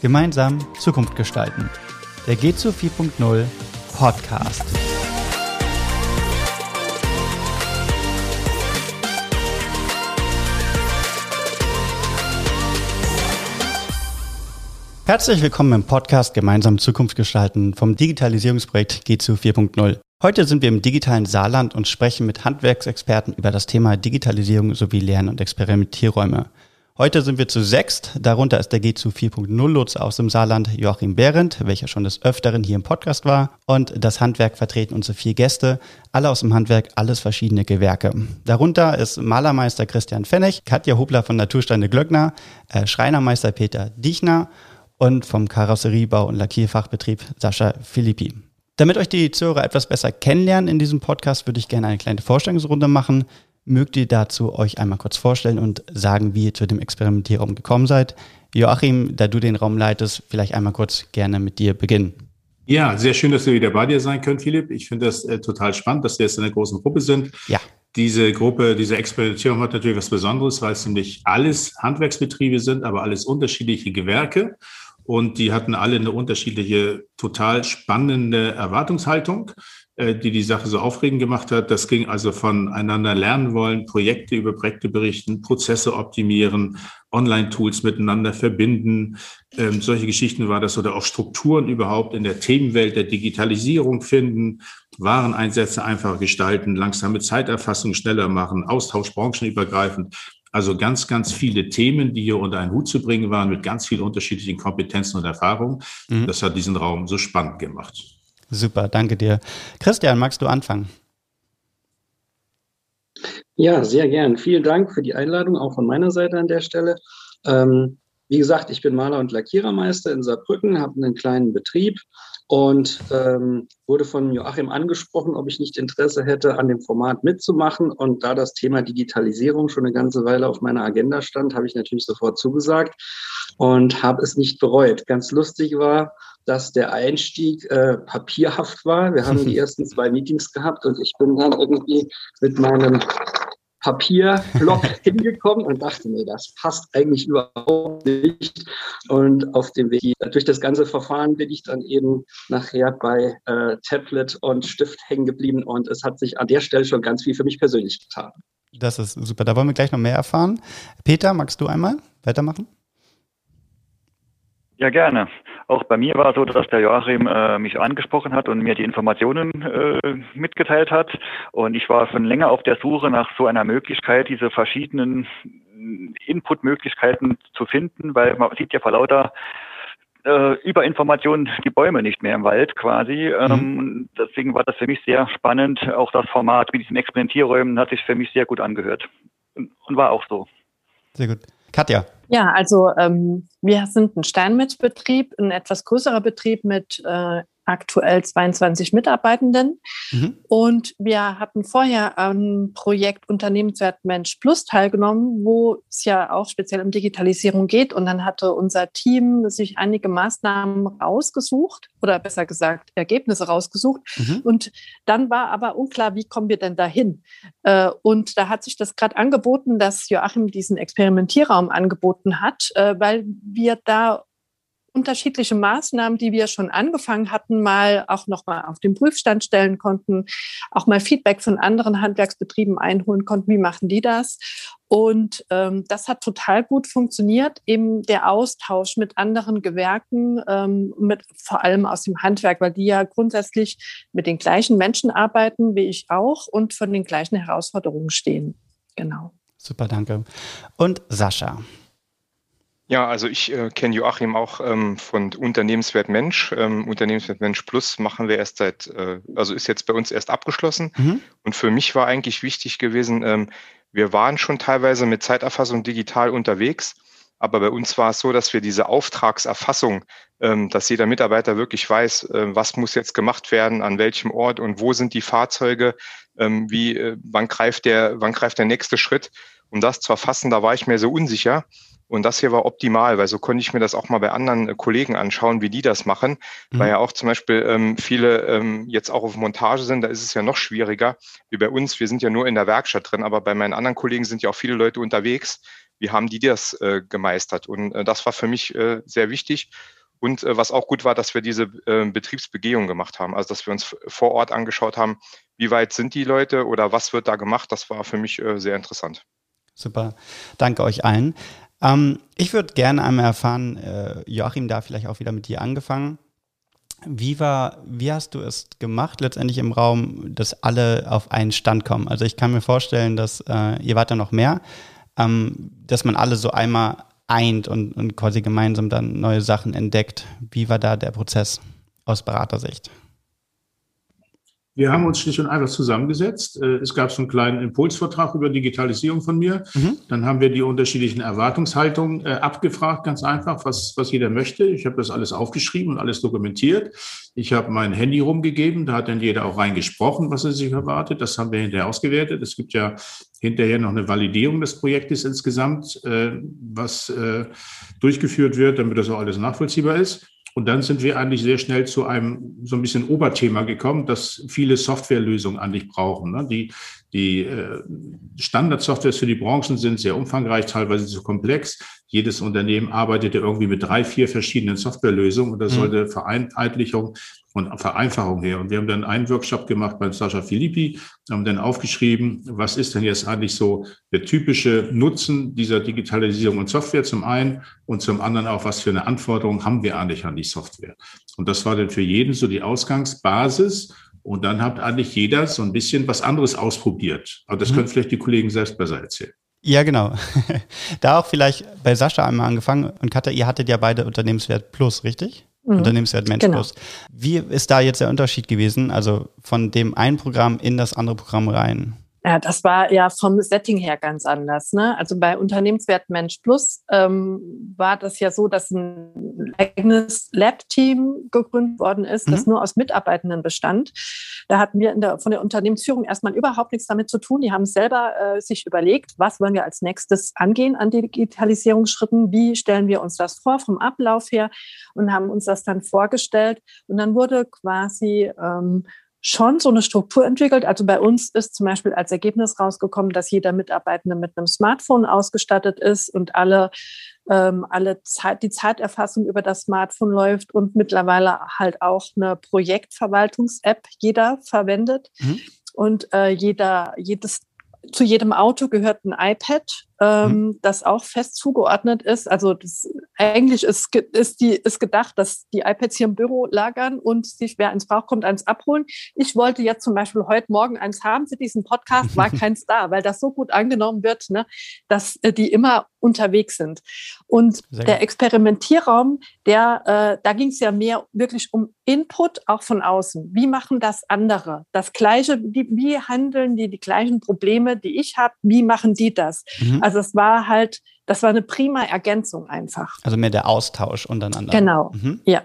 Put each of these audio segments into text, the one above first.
Gemeinsam Zukunft gestalten. Der G2 4.0 Podcast. Herzlich willkommen im Podcast Gemeinsam Zukunft gestalten vom Digitalisierungsprojekt G2 4.0. Heute sind wir im digitalen Saarland und sprechen mit Handwerksexperten über das Thema Digitalisierung sowie Lern- und Experimentierräume. Heute sind wir zu sechst. Darunter ist der G2 4.0 Lotse aus dem Saarland Joachim Behrendt, welcher schon des Öfteren hier im Podcast war. Und das Handwerk vertreten unsere vier Gäste, alle aus dem Handwerk, alles verschiedene Gewerke. Darunter ist Malermeister Christian Pfennig, Katja Hubler von Natursteine Glöckner, äh, Schreinermeister Peter Diechner und vom Karosseriebau- und Lackierfachbetrieb Sascha Philippi. Damit euch die Zuhörer etwas besser kennenlernen in diesem Podcast, würde ich gerne eine kleine Vorstellungsrunde machen. Mögt ihr dazu euch einmal kurz vorstellen und sagen, wie ihr zu dem Experimentierraum gekommen seid? Joachim, da du den Raum leitest, vielleicht einmal kurz gerne mit dir beginnen. Ja, sehr schön, dass wir wieder bei dir sein können, Philipp. Ich finde das äh, total spannend, dass wir jetzt in einer großen Gruppe sind. Ja. Diese Gruppe, diese Experimentierung hat natürlich was Besonderes, weil es nämlich alles Handwerksbetriebe sind, aber alles unterschiedliche Gewerke. Und die hatten alle eine unterschiedliche, total spannende Erwartungshaltung, äh, die die Sache so aufregend gemacht hat. Das ging also voneinander lernen wollen, Projekte über Projekte berichten, Prozesse optimieren, Online-Tools miteinander verbinden. Ähm, solche Geschichten war das oder auch Strukturen überhaupt in der Themenwelt der Digitalisierung finden, Wareneinsätze einfacher gestalten, langsame Zeiterfassung schneller machen, Austausch branchenübergreifend. Also ganz, ganz viele Themen, die hier unter einen Hut zu bringen waren, mit ganz vielen unterschiedlichen Kompetenzen und Erfahrungen. Mhm. Das hat diesen Raum so spannend gemacht. Super, danke dir. Christian, magst du anfangen? Ja, sehr gern. Vielen Dank für die Einladung, auch von meiner Seite an der Stelle. Ähm, wie gesagt, ich bin Maler und Lackierermeister in Saarbrücken, habe einen kleinen Betrieb und ähm, wurde von Joachim angesprochen, ob ich nicht Interesse hätte, an dem Format mitzumachen. Und da das Thema Digitalisierung schon eine ganze Weile auf meiner Agenda stand, habe ich natürlich sofort zugesagt und habe es nicht bereut. Ganz lustig war, dass der Einstieg äh, papierhaft war. Wir haben die ersten zwei Meetings gehabt und ich bin dann irgendwie mit meinem Papierblock hingekommen und dachte mir, das passt eigentlich überhaupt nicht. Und auf dem Weg durch das ganze Verfahren bin ich dann eben nachher bei äh, Tablet und Stift hängen geblieben und es hat sich an der Stelle schon ganz viel für mich persönlich getan. Das ist super. Da wollen wir gleich noch mehr erfahren. Peter, magst du einmal weitermachen? Ja, gerne. Auch bei mir war es so, dass der Joachim äh, mich angesprochen hat und mir die Informationen äh, mitgeteilt hat. Und ich war schon länger auf der Suche nach so einer Möglichkeit, diese verschiedenen Input-Möglichkeiten zu finden, weil man sieht ja vor lauter äh, Überinformationen die Bäume nicht mehr im Wald quasi. Mhm. Ähm, deswegen war das für mich sehr spannend. Auch das Format mit diesen Experimentierräumen hat sich für mich sehr gut angehört. Und war auch so. Sehr gut. Katja. Ja, also ähm, wir sind ein Steinmetzbetrieb, ein etwas größerer Betrieb mit äh, aktuell 22 Mitarbeitenden. Mhm. Und wir hatten vorher am Projekt Unternehmenswert Mensch Plus teilgenommen, wo es ja auch speziell um Digitalisierung geht. Und dann hatte unser Team sich einige Maßnahmen rausgesucht oder besser gesagt Ergebnisse rausgesucht. Mhm. Und dann war aber unklar, wie kommen wir denn dahin? Äh, und da hat sich das gerade angeboten, dass Joachim diesen Experimentierraum angeboten hat, äh, weil wir da unterschiedliche Maßnahmen, die wir schon angefangen hatten, mal auch noch mal auf den Prüfstand stellen konnten, auch mal Feedback von anderen Handwerksbetrieben einholen konnten. Wie machen die das? Und ähm, das hat total gut funktioniert, eben der Austausch mit anderen Gewerken, ähm, mit vor allem aus dem Handwerk, weil die ja grundsätzlich mit den gleichen Menschen arbeiten wie ich auch und von den gleichen Herausforderungen stehen. Genau. Super, danke. Und Sascha, ja, also ich äh, kenne Joachim auch ähm, von Unternehmenswert Mensch. Ähm, Unternehmenswert Mensch Plus machen wir erst seit, äh, also ist jetzt bei uns erst abgeschlossen. Mhm. Und für mich war eigentlich wichtig gewesen, ähm, wir waren schon teilweise mit Zeiterfassung digital unterwegs. Aber bei uns war es so, dass wir diese Auftragserfassung, ähm, dass jeder Mitarbeiter wirklich weiß, äh, was muss jetzt gemacht werden, an welchem Ort und wo sind die Fahrzeuge, ähm, wie, äh, wann greift der, wann greift der nächste Schritt. Um das zu erfassen, da war ich mir so unsicher. Und das hier war optimal, weil so konnte ich mir das auch mal bei anderen äh, Kollegen anschauen, wie die das machen. Mhm. Weil ja auch zum Beispiel ähm, viele ähm, jetzt auch auf Montage sind, da ist es ja noch schwieriger wie bei uns. Wir sind ja nur in der Werkstatt drin, aber bei meinen anderen Kollegen sind ja auch viele Leute unterwegs. wie haben die das äh, gemeistert? Und äh, das war für mich äh, sehr wichtig. Und äh, was auch gut war, dass wir diese äh, Betriebsbegehung gemacht haben, also dass wir uns vor Ort angeschaut haben, wie weit sind die Leute oder was wird da gemacht. Das war für mich äh, sehr interessant. Super, danke euch allen. Ähm, ich würde gerne einmal erfahren, äh, Joachim, da vielleicht auch wieder mit dir angefangen. Wie war, wie hast du es gemacht, letztendlich im Raum, dass alle auf einen Stand kommen? Also ich kann mir vorstellen, dass äh, ihr wart ja noch mehr, ähm, dass man alle so einmal eint und, und quasi gemeinsam dann neue Sachen entdeckt. Wie war da der Prozess aus Beratersicht? Wir haben uns schlicht und einfach zusammengesetzt. Äh, es gab so einen kleinen Impulsvertrag über Digitalisierung von mir. Mhm. Dann haben wir die unterschiedlichen Erwartungshaltungen äh, abgefragt, ganz einfach, was, was jeder möchte. Ich habe das alles aufgeschrieben und alles dokumentiert. Ich habe mein Handy rumgegeben, da hat dann jeder auch reingesprochen, was er sich erwartet. Das haben wir hinterher ausgewertet. Es gibt ja hinterher noch eine Validierung des Projektes insgesamt, äh, was durchgeführt wird, damit das auch alles nachvollziehbar ist. Und dann sind wir eigentlich sehr schnell zu einem so ein bisschen Oberthema gekommen, dass viele Softwarelösungen eigentlich brauchen. Ne? Die, die äh, Standardsoftwares für die Branchen sind sehr umfangreich, teilweise zu komplex. Jedes Unternehmen arbeitet ja irgendwie mit drei, vier verschiedenen Softwarelösungen und da mhm. sollte Vereinheitlichung und Vereinfachung her. Und wir haben dann einen Workshop gemacht bei Sascha Filippi, haben dann aufgeschrieben, was ist denn jetzt eigentlich so der typische Nutzen dieser Digitalisierung und Software zum einen und zum anderen auch, was für eine Anforderung haben wir eigentlich an die Software. Und das war dann für jeden so die Ausgangsbasis. Und dann hat eigentlich jeder so ein bisschen was anderes ausprobiert. Aber das mhm. können vielleicht die Kollegen selbst besser erzählen. Ja, genau. da auch vielleicht bei Sascha einmal angefangen. Und Katja, ihr hattet ja beide Unternehmenswert Plus, richtig? Mhm. Unternehmenswert Mensch genau. Plus. Wie ist da jetzt der Unterschied gewesen? Also von dem einen Programm in das andere Programm rein? Ja, das war ja vom Setting her ganz anders. Ne? Also bei Unternehmenswert Mensch Plus ähm, war das ja so, dass ein eigenes Lab-Team gegründet worden ist, mhm. das nur aus Mitarbeitenden bestand. Da hatten wir der, von der Unternehmensführung erstmal überhaupt nichts damit zu tun. Die haben selber äh, sich überlegt, was wollen wir als nächstes angehen an Digitalisierungsschritten, wie stellen wir uns das vor vom Ablauf her und haben uns das dann vorgestellt. Und dann wurde quasi ähm, schon so eine Struktur entwickelt. Also bei uns ist zum Beispiel als Ergebnis rausgekommen, dass jeder Mitarbeitende mit einem Smartphone ausgestattet ist und alle, ähm, alle Zeit, die Zeiterfassung über das Smartphone läuft und mittlerweile halt auch eine Projektverwaltungs-App jeder verwendet. Mhm. Und äh, jeder, jedes zu jedem Auto gehört ein iPad, ähm, mhm. das auch fest zugeordnet ist. Also das, eigentlich ist, ist, die, ist gedacht, dass die iPads hier im Büro lagern und sich, wer eins braucht, kommt eins abholen. Ich wollte jetzt zum Beispiel heute Morgen eins haben für diesen Podcast, war keins da, weil das so gut angenommen wird, ne, dass äh, die immer unterwegs sind. Und der Experimentierraum, der, äh, da ging es ja mehr wirklich um Input, auch von außen. Wie machen das andere? Das Gleiche, die, wie handeln die die gleichen Probleme, die ich habe? Wie machen die das? Mhm. Also es war halt, das war eine prima Ergänzung einfach. Also mehr der Austausch untereinander. Genau, mhm. ja.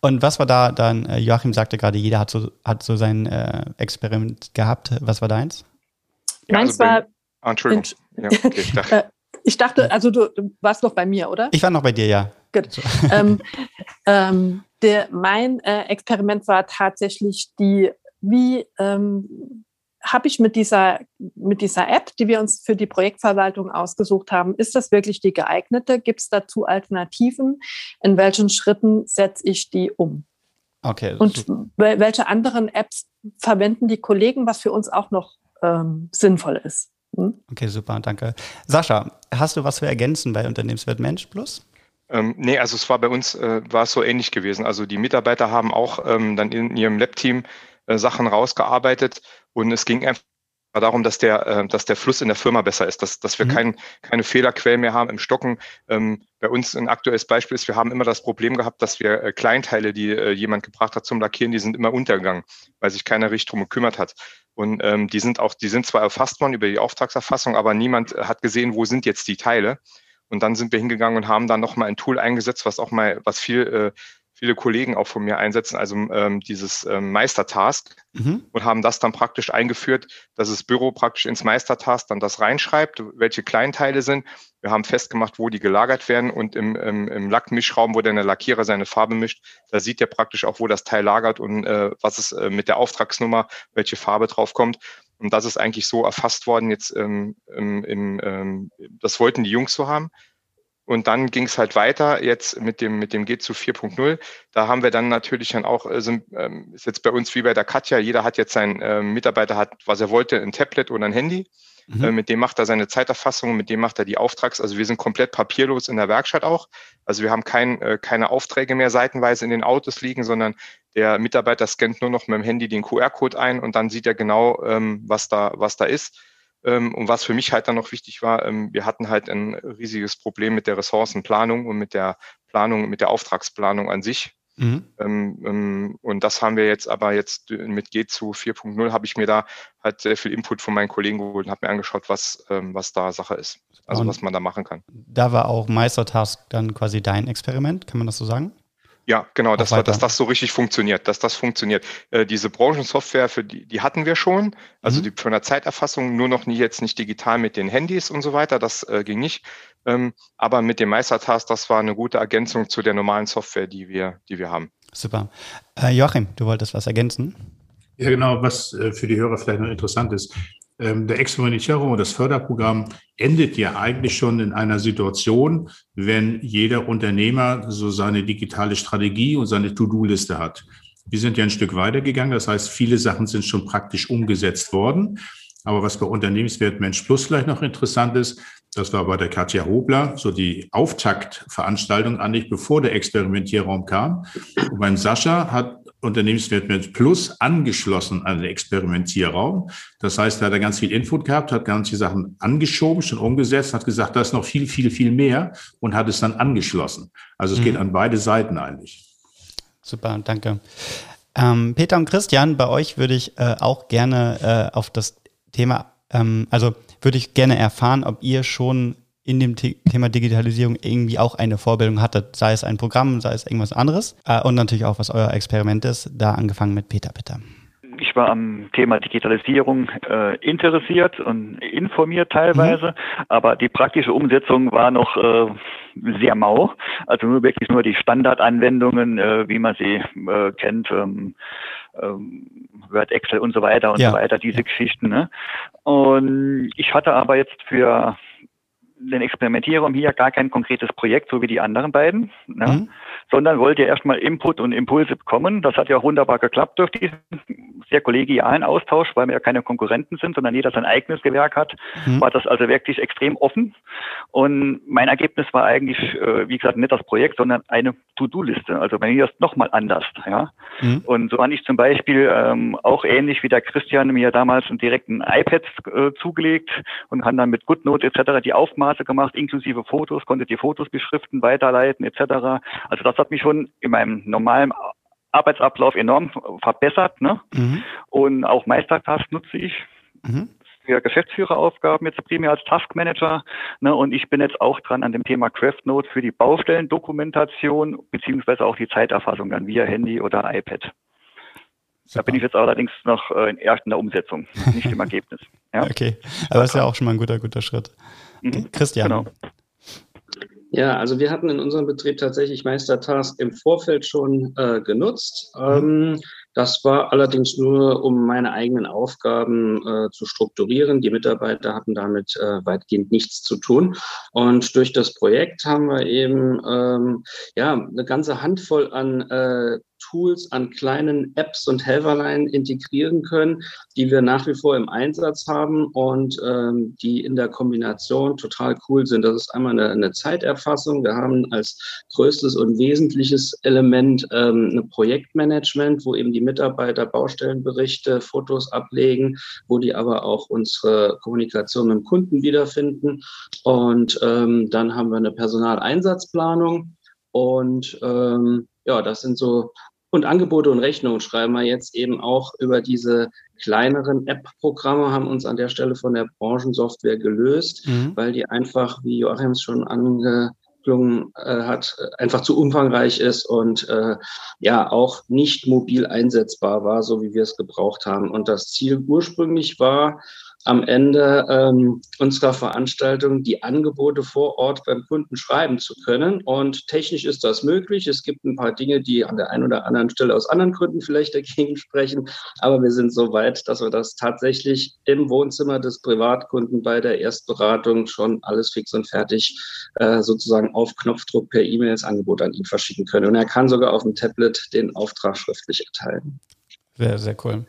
Und was war da dann, äh, Joachim sagte gerade, jeder hat so, hat so sein äh, Experiment gehabt. Was war deins? Meins also war. Ah, Entschuldigung. Ja, okay, ich, dachte. Äh, ich dachte, also du, du, warst noch bei mir, oder? Ich war noch bei dir, ja. Gut. ähm, ähm, der, mein äh, Experiment war tatsächlich die, wie ähm, habe ich mit dieser, mit dieser App, die wir uns für die Projektverwaltung ausgesucht haben, ist das wirklich die geeignete? Gibt es dazu Alternativen? In welchen Schritten setze ich die um? Okay. Und welche anderen Apps verwenden die Kollegen, was für uns auch noch ähm, sinnvoll ist? Hm? Okay, super, danke. Sascha, hast du was zu ergänzen bei Unternehmenswert Mensch Plus? Ähm, nee, also es war bei uns äh, war es so ähnlich gewesen. Also die Mitarbeiter haben auch ähm, dann in ihrem Lab-Team äh, Sachen rausgearbeitet und es ging einfach darum, dass der, äh, dass der Fluss in der Firma besser ist, dass, dass wir mhm. kein, keine Fehlerquellen mehr haben im Stocken. Ähm, bei uns ein aktuelles Beispiel ist, wir haben immer das Problem gehabt, dass wir äh, Kleinteile, die äh, jemand gebracht hat zum Lackieren, die sind immer untergegangen, weil sich keiner richtig drum gekümmert hat. Und ähm, die sind auch, die sind zwar erfasst worden über die Auftragserfassung, aber niemand hat gesehen, wo sind jetzt die Teile. Und dann sind wir hingegangen und haben dann nochmal ein Tool eingesetzt, was auch mal, was viel äh, viele Kollegen auch von mir einsetzen, also ähm, dieses ähm, Meistertask mhm. und haben das dann praktisch eingeführt, dass das Büro praktisch ins Meistertask dann das reinschreibt, welche Kleinteile sind. Wir haben festgemacht, wo die gelagert werden und im, im, im Lackmischraum, wo der Lackierer seine Farbe mischt, da sieht er praktisch auch, wo das Teil lagert und äh, was es äh, mit der Auftragsnummer, welche Farbe drauf kommt. Und das ist eigentlich so erfasst worden jetzt ähm, im, im, ähm, das wollten die Jungs so haben. Und dann ging es halt weiter jetzt mit dem, mit dem G zu 4.0. Da haben wir dann natürlich dann auch, also, ähm, ist jetzt bei uns wie bei der Katja, jeder hat jetzt sein äh, Mitarbeiter hat, was er wollte, ein Tablet oder ein Handy. Mhm. Äh, mit dem macht er seine Zeiterfassung, mit dem macht er die Auftrags, also wir sind komplett papierlos in der Werkstatt auch. Also wir haben kein, äh, keine Aufträge mehr seitenweise in den Autos liegen, sondern der Mitarbeiter scannt nur noch mit dem Handy den QR-Code ein und dann sieht er genau, ähm, was da, was da ist. Ähm, und was für mich halt dann noch wichtig war, ähm, wir hatten halt ein riesiges Problem mit der Ressourcenplanung und mit der Planung, mit der Auftragsplanung an sich. Mhm. Ähm, und das haben wir jetzt aber jetzt mit G zu 4.0 habe ich mir da halt sehr viel Input von meinen Kollegen geholt und habe mir angeschaut, was, was da Sache ist. Also und was man da machen kann. Da war auch Meistertask dann quasi dein Experiment, kann man das so sagen? Ja, genau, das war, dass das so richtig funktioniert, dass das funktioniert. Äh, diese Branchensoftware, für die, die hatten wir schon, also mhm. die von der Zeiterfassung, nur noch nie jetzt nicht digital mit den Handys und so weiter, das äh, ging nicht. Ähm, aber mit dem Meistertask, das war eine gute Ergänzung zu der normalen Software, die wir, die wir haben. Super. Äh, Joachim, du wolltest was ergänzen? Ja, genau, was äh, für die Hörer vielleicht noch interessant ist. Ähm, der Experimentierung und das Förderprogramm endet ja eigentlich schon in einer Situation, wenn jeder Unternehmer so seine digitale Strategie und seine To-Do-Liste hat. Wir sind ja ein Stück weitergegangen. Das heißt, viele Sachen sind schon praktisch umgesetzt worden. Aber was bei Unternehmenswert Mensch Plus vielleicht noch interessant ist, das war bei der Katja Hobler so die Auftaktveranstaltung eigentlich, bevor der Experimentierraum kam. Und beim Sascha hat Unternehmenswert Plus angeschlossen an den Experimentierraum. Das heißt, da hat er ganz viel Input gehabt, hat ganz viele Sachen angeschoben, schon umgesetzt, hat gesagt, da ist noch viel, viel, viel mehr und hat es dann angeschlossen. Also es mhm. geht an beide Seiten eigentlich. Super, danke. Ähm, Peter und Christian, bei euch würde ich äh, auch gerne äh, auf das Thema, ähm, also würde ich gerne erfahren, ob ihr schon in dem Thema Digitalisierung irgendwie auch eine Vorbildung hattet, sei es ein Programm, sei es irgendwas anderes äh, und natürlich auch, was euer Experiment ist, da angefangen mit Peter, bitte. Ich war am Thema Digitalisierung äh, interessiert und informiert teilweise, mhm. aber die praktische Umsetzung war noch äh, sehr mau. Also nur wirklich nur die Standardanwendungen, äh, wie man sie äh, kennt. Ähm, ähm, Word, Excel und so weiter und ja. so weiter, diese. Geschichten. Ne? Und ich hatte aber jetzt für den Experimentierraum hier gar kein konkretes Projekt, so wie die anderen beiden, ne? mhm. sondern wollte erstmal Input und Impulse bekommen. Das hat ja auch wunderbar geklappt durch diesen sehr kollegialen Austausch, weil wir ja keine Konkurrenten sind, sondern jeder sein eigenes Gewerk hat, mhm. war das also wirklich extrem offen. Und mein Ergebnis war eigentlich, äh, wie gesagt, nicht das Projekt, sondern eine To-Do-Liste. Also wenn ihr das nochmal anders, ja. Mhm. Und so habe ich zum Beispiel ähm, auch ähnlich wie der Christian mir damals einen direkten iPad äh, zugelegt und kann dann mit GoodNote etc. die Aufmaße gemacht, inklusive Fotos, konnte die Fotos beschriften, weiterleiten etc. Also das hat mich schon in meinem normalen Arbeitsablauf enorm verbessert. Ne? Mhm. Und auch Meistertask nutze ich. Mhm für Geschäftsführeraufgaben jetzt primär als Taskmanager. Ne, und ich bin jetzt auch dran an dem Thema CraftNote für die Baustellendokumentation beziehungsweise auch die Zeiterfassung dann via Handy oder iPad. Super. Da bin ich jetzt allerdings noch äh, erst in der Umsetzung, nicht im Ergebnis. Ja? Okay, aber das ist ja auch schon mal ein guter, guter Schritt. Mhm. Christian. Genau. Ja, also wir hatten in unserem Betrieb tatsächlich Meistertask im Vorfeld schon äh, genutzt. Mhm. Ähm, das war allerdings nur, um meine eigenen Aufgaben äh, zu strukturieren. Die Mitarbeiter hatten damit äh, weitgehend nichts zu tun. Und durch das Projekt haben wir eben ähm, ja eine ganze Handvoll an äh, Tools an kleinen Apps und Helferlein integrieren können, die wir nach wie vor im Einsatz haben und ähm, die in der Kombination total cool sind. Das ist einmal eine, eine Zeiterfassung. Wir haben als größtes und wesentliches Element ähm, ein Projektmanagement, wo eben die Mitarbeiter Baustellenberichte, Fotos ablegen, wo die aber auch unsere Kommunikation mit dem Kunden wiederfinden. Und ähm, dann haben wir eine Personaleinsatzplanung. Und ähm, ja, das sind so und Angebote und Rechnungen schreiben wir jetzt eben auch über diese kleineren App-Programme, haben uns an der Stelle von der Branchensoftware gelöst, mhm. weil die einfach, wie Joachim es schon angeklungen äh, hat, einfach zu umfangreich ist und äh, ja auch nicht mobil einsetzbar war, so wie wir es gebraucht haben. Und das Ziel ursprünglich war, am Ende ähm, unserer Veranstaltung die Angebote vor Ort beim Kunden schreiben zu können. Und technisch ist das möglich. Es gibt ein paar Dinge, die an der einen oder anderen Stelle aus anderen Gründen vielleicht dagegen sprechen. Aber wir sind so weit, dass wir das tatsächlich im Wohnzimmer des Privatkunden bei der Erstberatung schon alles fix und fertig äh, sozusagen auf Knopfdruck per E-Mail das Angebot an ihn verschicken können. Und er kann sogar auf dem Tablet den Auftrag schriftlich erteilen. Sehr, sehr cool.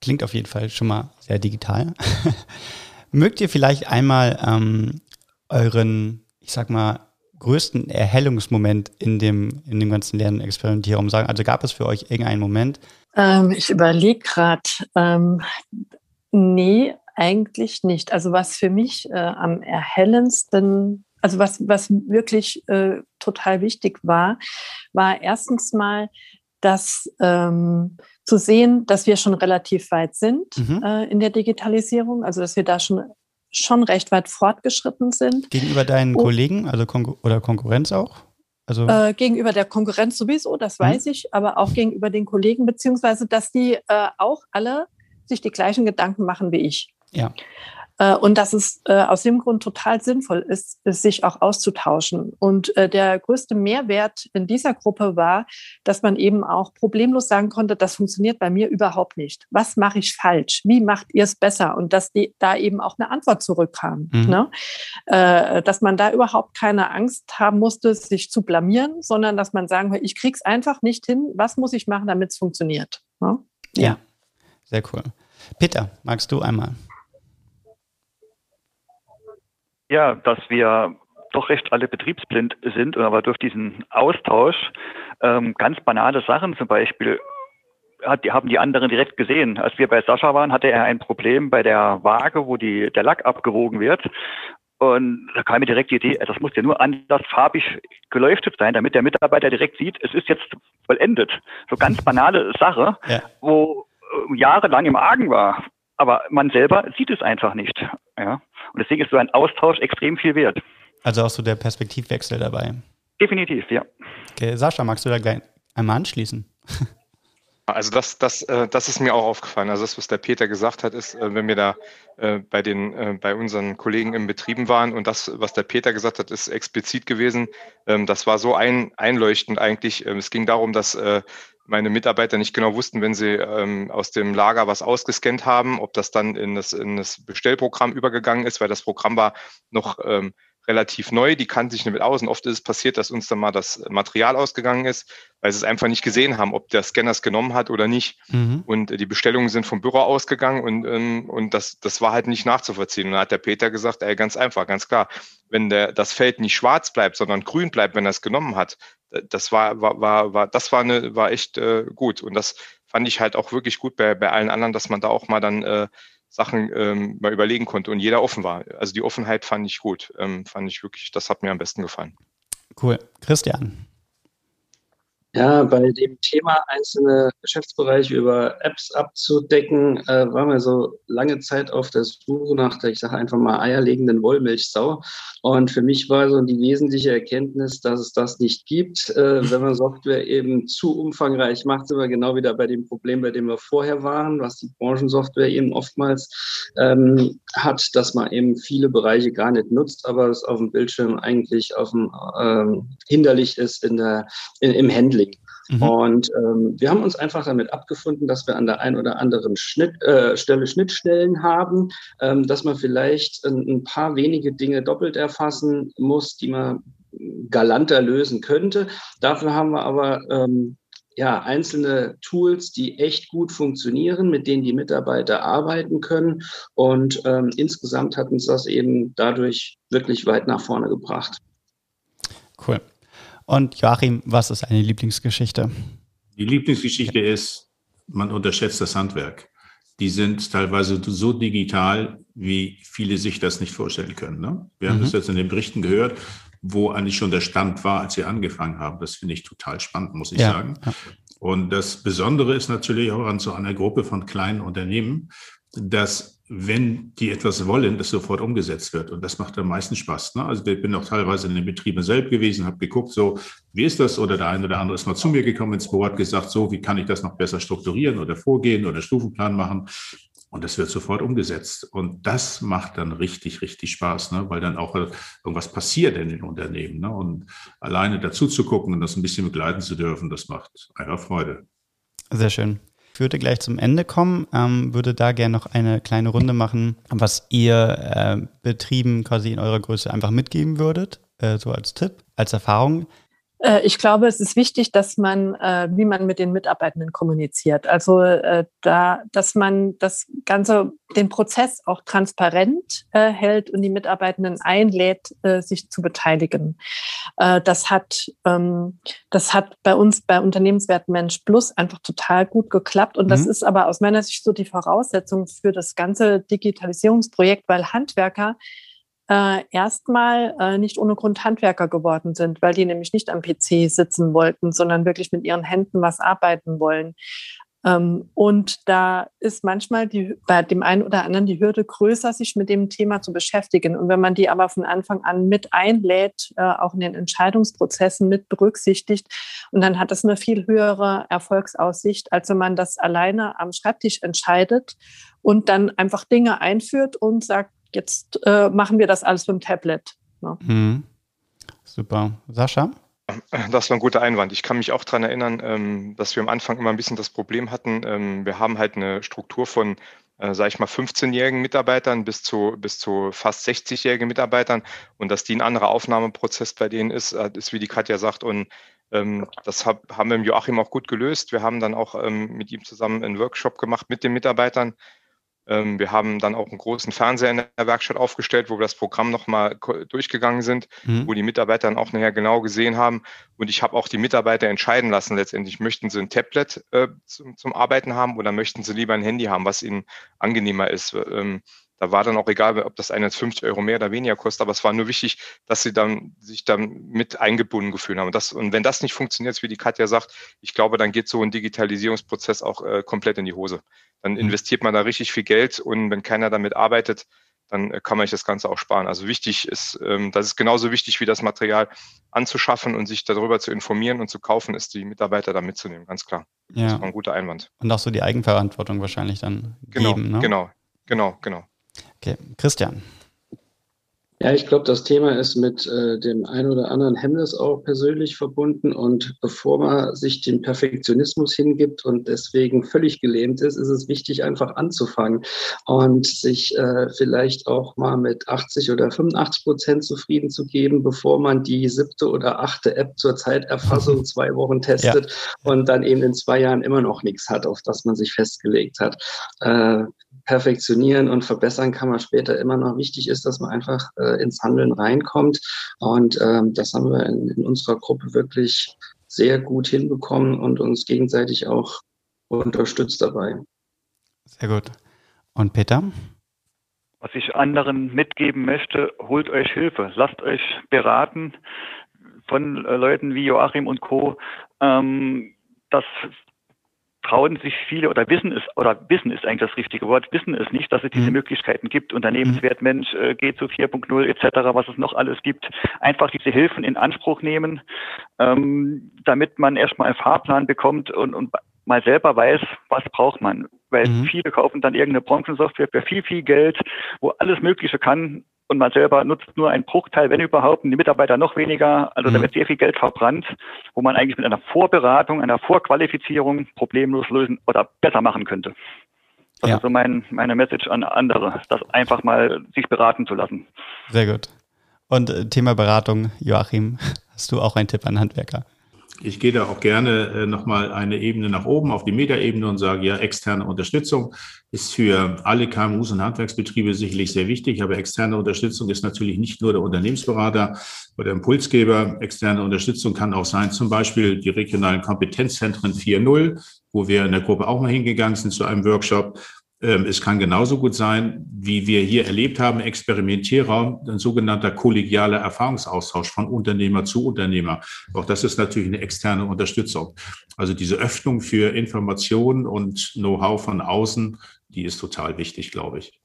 Klingt auf jeden Fall schon mal sehr digital. Mögt ihr vielleicht einmal ähm, euren, ich sag mal, größten Erhellungsmoment in dem, in dem ganzen Lernen Experimentierraum sagen? Also gab es für euch irgendeinen Moment? Ähm, ich überlege gerade, ähm, nee, eigentlich nicht. Also was für mich äh, am erhellendsten, also was, was wirklich äh, total wichtig war, war erstens mal, dass ähm, zu sehen, dass wir schon relativ weit sind mhm. äh, in der Digitalisierung, also dass wir da schon schon recht weit fortgeschritten sind. Gegenüber deinen oh. Kollegen, also Kon oder Konkurrenz auch? Also äh, gegenüber der Konkurrenz sowieso, das mhm. weiß ich, aber auch gegenüber den Kollegen, beziehungsweise dass die äh, auch alle sich die gleichen Gedanken machen wie ich. Ja. Äh, und dass es äh, aus dem Grund total sinnvoll ist, sich auch auszutauschen. Und äh, der größte Mehrwert in dieser Gruppe war, dass man eben auch problemlos sagen konnte, das funktioniert bei mir überhaupt nicht. Was mache ich falsch? Wie macht ihr es besser? Und dass die, da eben auch eine Antwort zurückkam. Mhm. Ne? dass man da überhaupt keine Angst haben musste, sich zu blamieren, sondern dass man sagen will, ich krieg's einfach nicht hin. Was muss ich machen, damit es funktioniert? Ne? Ja. ja, sehr cool. Peter, magst du einmal? Ja, dass wir doch recht alle betriebsblind sind, aber durch diesen Austausch ähm, ganz banale Sachen zum Beispiel hat, die haben die anderen direkt gesehen. Als wir bei Sascha waren, hatte er ein Problem bei der Waage, wo die, der Lack abgewogen wird. Und da kam mir direkt die Idee, das muss ja nur anders farbig geleuchtet sein, damit der Mitarbeiter direkt sieht, es ist jetzt vollendet. So ganz banale Sache, ja. wo äh, jahrelang im Argen war. Aber man selber sieht es einfach nicht. Ja. Und deswegen ist so ein Austausch extrem viel wert. Also auch so der Perspektivwechsel dabei. Definitiv, ja. Okay, Sascha, magst du da gleich einmal anschließen? Also das, das, äh, das ist mir auch aufgefallen. Also das, was der Peter gesagt hat, ist, äh, wenn wir da äh, bei den, bei unseren Kollegen im Betrieben waren und das, was der Peter gesagt hat, ist explizit gewesen. Ähm, das war so ein, einleuchtend eigentlich. Ähm, es ging darum, dass meine Mitarbeiter nicht genau wussten, wenn sie ähm, aus dem Lager was ausgescannt haben, ob das dann in das, in das Bestellprogramm übergegangen ist, weil das Programm war noch ähm, relativ neu, die kannten sich nicht mit aus. Und oft ist es passiert, dass uns dann mal das Material ausgegangen ist, weil sie es einfach nicht gesehen haben, ob der Scanner es genommen hat oder nicht. Mhm. Und äh, die Bestellungen sind vom Büro ausgegangen und, ähm, und das, das war halt nicht nachzuvollziehen. Und dann hat der Peter gesagt, ey, ganz einfach, ganz klar, wenn der, das Feld nicht schwarz bleibt, sondern grün bleibt, wenn er es genommen hat, das war, war, war, war, das war, eine, war echt äh, gut. Und das fand ich halt auch wirklich gut bei, bei allen anderen, dass man da auch mal dann äh, Sachen ähm, mal überlegen konnte und jeder offen war. Also die Offenheit fand ich gut. Ähm, fand ich wirklich, das hat mir am besten gefallen. Cool. Christian. Ja, bei dem Thema einzelne Geschäftsbereiche über Apps abzudecken, äh, waren wir so lange Zeit auf der Suche nach der, ich sage einfach mal, eierlegenden Wollmilchsau. Und für mich war so die wesentliche Erkenntnis, dass es das nicht gibt. Äh, wenn man Software eben zu umfangreich macht, sind wir genau wieder bei dem Problem, bei dem wir vorher waren, was die Branchensoftware eben oftmals ähm, hat, dass man eben viele Bereiche gar nicht nutzt, aber es auf dem Bildschirm eigentlich auf dem, ähm, hinderlich ist in der, in, im Handling. Mhm. Und ähm, wir haben uns einfach damit abgefunden, dass wir an der einen oder anderen Schnitt, äh, Stelle Schnittstellen haben, ähm, dass man vielleicht ein, ein, paar wenige Dinge doppelt erfassen muss, die man galanter lösen könnte. Dafür haben wir aber ähm, ja, einzelne Tools, die echt gut funktionieren, mit denen die Mitarbeiter arbeiten können. Und ähm, insgesamt hat uns das eben dadurch wirklich weit nach vorne gebracht. Cool. Und Joachim, was ist eine Lieblingsgeschichte? Die Lieblingsgeschichte ist, man unterschätzt das Handwerk. Die sind teilweise so digital, wie viele sich das nicht vorstellen können. Ne? Wir mhm. haben das jetzt in den Berichten gehört, wo eigentlich schon der Stand war, als sie angefangen haben. Das finde ich total spannend, muss ich ja. sagen. Ja. Und das Besondere ist natürlich auch an so einer Gruppe von kleinen Unternehmen, dass wenn die etwas wollen, das sofort umgesetzt wird. Und das macht am meisten Spaß. Ne? Also ich bin auch teilweise in den Betrieben selbst gewesen, habe geguckt, so, wie ist das? Oder der eine oder andere ist mal zu mir gekommen ins Büro, hat gesagt, so, wie kann ich das noch besser strukturieren oder vorgehen oder Stufenplan machen? Und das wird sofort umgesetzt. Und das macht dann richtig, richtig Spaß, ne? weil dann auch irgendwas passiert in den Unternehmen. Ne? Und alleine dazu zu gucken und das ein bisschen begleiten zu dürfen, das macht einfach Freude. Sehr schön. Würde gleich zum Ende kommen, ähm, würde da gerne noch eine kleine Runde machen, was ihr äh, Betrieben quasi in eurer Größe einfach mitgeben würdet, äh, so als Tipp, als Erfahrung. Äh, ich glaube, es ist wichtig, dass man, äh, wie man mit den Mitarbeitenden kommuniziert. Also äh, da, dass man das Ganze, den Prozess auch transparent hält und die Mitarbeitenden einlädt, sich zu beteiligen. Das hat, ähm, das hat bei uns bei Unternehmenswert Mensch Plus einfach total gut geklappt. Und das mhm. ist aber aus meiner Sicht so die Voraussetzung für das ganze Digitalisierungsprojekt, weil Handwerker äh, erstmal äh, nicht ohne Grund Handwerker geworden sind, weil die nämlich nicht am PC sitzen wollten, sondern wirklich mit ihren Händen was arbeiten wollen. Ähm, und da ist manchmal die, bei dem einen oder anderen die Hürde größer, sich mit dem Thema zu beschäftigen. Und wenn man die aber von Anfang an mit einlädt, äh, auch in den Entscheidungsprozessen mit berücksichtigt, und dann hat das eine viel höhere Erfolgsaussicht, als wenn man das alleine am Schreibtisch entscheidet und dann einfach Dinge einführt und sagt, jetzt äh, machen wir das alles mit dem Tablet. Ne? Mhm. Super. Sascha? Das war ein guter Einwand. Ich kann mich auch daran erinnern, ähm, dass wir am Anfang immer ein bisschen das Problem hatten. Ähm, wir haben halt eine Struktur von, äh, sage ich mal, 15-jährigen Mitarbeitern bis zu, bis zu fast 60-jährigen Mitarbeitern und dass die ein anderer Aufnahmeprozess bei denen ist, äh, ist wie die Katja sagt. Und ähm, das hab, haben wir im Joachim auch gut gelöst. Wir haben dann auch ähm, mit ihm zusammen einen Workshop gemacht mit den Mitarbeitern, wir haben dann auch einen großen Fernseher in der Werkstatt aufgestellt, wo wir das Programm nochmal durchgegangen sind, mhm. wo die Mitarbeiter dann auch nachher genau gesehen haben. Und ich habe auch die Mitarbeiter entscheiden lassen, letztendlich möchten sie ein Tablet äh, zum, zum, Arbeiten haben oder möchten sie lieber ein Handy haben, was ihnen angenehmer ist. Ähm, da war dann auch egal, ob das eine 50 Euro mehr oder weniger kostet, aber es war nur wichtig, dass sie dann sich dann mit eingebunden gefühlt haben. Und, das, und wenn das nicht funktioniert, wie die Katja sagt, ich glaube, dann geht so ein Digitalisierungsprozess auch äh, komplett in die Hose. Dann mhm. investiert man da richtig viel Geld und wenn keiner damit arbeitet, dann äh, kann man sich das Ganze auch sparen. Also wichtig ist, ähm, das ist genauso wichtig wie das Material anzuschaffen und sich darüber zu informieren und zu kaufen, ist die Mitarbeiter da mitzunehmen, ganz klar. Ja. Das war ein guter Einwand. Und auch so die Eigenverantwortung wahrscheinlich dann genau, geben. Ne? Genau, genau, genau. Okay, Christian. Ja, ich glaube, das Thema ist mit äh, dem ein oder anderen Hemmnis auch persönlich verbunden. Und bevor man sich dem Perfektionismus hingibt und deswegen völlig gelähmt ist, ist es wichtig, einfach anzufangen und sich äh, vielleicht auch mal mit 80 oder 85 Prozent zufrieden zu geben, bevor man die siebte oder achte App zur Zeiterfassung zwei Wochen testet ja. und dann eben in zwei Jahren immer noch nichts hat, auf das man sich festgelegt hat. Äh, perfektionieren und verbessern kann man später immer noch. Wichtig ist, dass man einfach äh, ins Handeln reinkommt. Und ähm, das haben wir in, in unserer Gruppe wirklich sehr gut hinbekommen und uns gegenseitig auch unterstützt dabei. Sehr gut. Und Peter? Was ich anderen mitgeben möchte, holt euch Hilfe, lasst euch beraten von äh, Leuten wie Joachim und Co. Ähm, das trauen sich viele oder wissen es, oder wissen ist eigentlich das richtige Wort, wissen es nicht, dass es diese mhm. Möglichkeiten gibt. Unternehmenswert Mensch äh, geht zu 4.0 etc., was es noch alles gibt. Einfach diese Hilfen in Anspruch nehmen, ähm, damit man erstmal einen Fahrplan bekommt und, und mal selber weiß, was braucht man. Weil mhm. viele kaufen dann irgendeine Branchensoftware für viel, viel Geld, wo alles Mögliche kann und man selber nutzt nur einen Bruchteil, wenn überhaupt, und die Mitarbeiter noch weniger. Also mhm. da wird sehr viel Geld verbrannt, wo man eigentlich mit einer Vorberatung, einer Vorqualifizierung problemlos lösen oder besser machen könnte. Das ja. ist so mein, meine Message an andere, das einfach mal sich beraten zu lassen. Sehr gut. Und äh, Thema Beratung, Joachim, hast du auch einen Tipp an Handwerker? Ich gehe da auch gerne äh, nochmal eine Ebene nach oben auf die Metaebene und sage, ja, externe Unterstützung ist für alle KMUs und Handwerksbetriebe sicherlich sehr wichtig, aber externe Unterstützung ist natürlich nicht nur der Unternehmensberater oder Impulsgeber. Externe Unterstützung kann auch sein, zum Beispiel die regionalen Kompetenzzentren 4.0, wo wir in der Gruppe auch mal hingegangen sind zu einem Workshop es kann genauso gut sein, wie wir hier erlebt haben, Experimentierraum, ein sogenannter kollegialer Erfahrungsaustausch von Unternehmer zu Unternehmer. Auch das ist natürlich eine externe Unterstützung. Also diese Öffnung für Informationen und Know-how von außen, die ist total wichtig, glaube ich.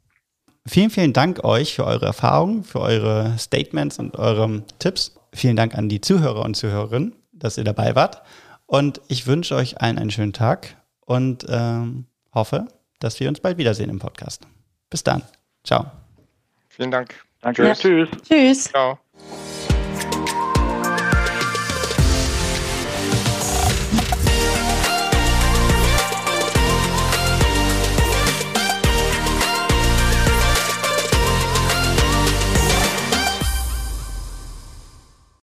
Vielen, vielen Dank euch für eure Erfahrungen, für eure Statements und eure Tipps. Vielen Dank an die Zuhörer und Zuhörerinnen, dass ihr dabei wart. Und ich wünsche euch allen einen schönen Tag und ähm, hoffe, dass wir uns bald wiedersehen im Podcast. Bis dann. Ciao. Vielen Dank. Danke. Ja. Tschüss. Tschüss. Ciao.